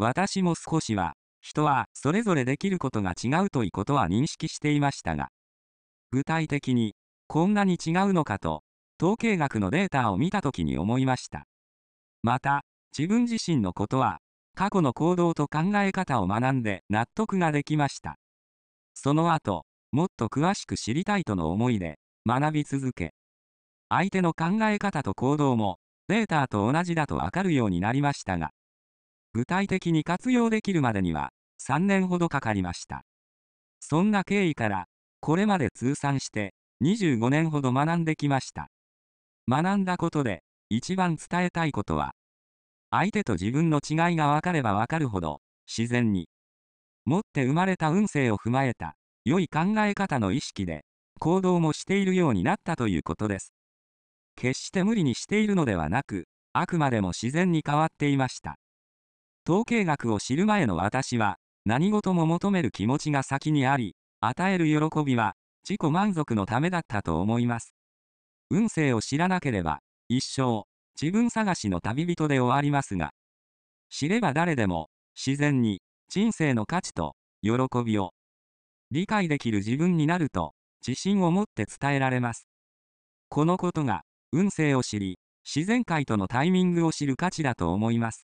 私も少しは、人はそれぞれできることが違うということは認識していましたが、具体的に、こんなに違うのかと、統計学のデータを見たときに思いました。また、自分自身のことは、過去の行動と考え方を学んで納得ができました。その後、もっと詳しく知りたいとの思いで、学び続け、相手の考え方と行動も、データと同じだとわかるようになりましたが、具体的に活用できるまでには、3年ほどかかりました。そんな経緯から、これまで通算して、25年ほど学んできました。学んだことで、一番伝えたいことは、相手と自分の違いが分かれば分かるほど、自然に、持って生まれた運勢を踏まえた、良い考え方の意識で、行動もしているようになったということです。決して無理にしているのではなく、あくまでも自然に変わっていました。統計学を知る前の私は、何事も求める気持ちが先にあり、与える喜びは、自己満足のためだったと思います。運勢を知らなければ、一生、自分探しの旅人で終わりますが、知れば誰でも、自然に、人生の価値と、喜びを、理解できる自分になると、自信を持って伝えられます。このことが、運勢を知り、自然界とのタイミングを知る価値だと思います。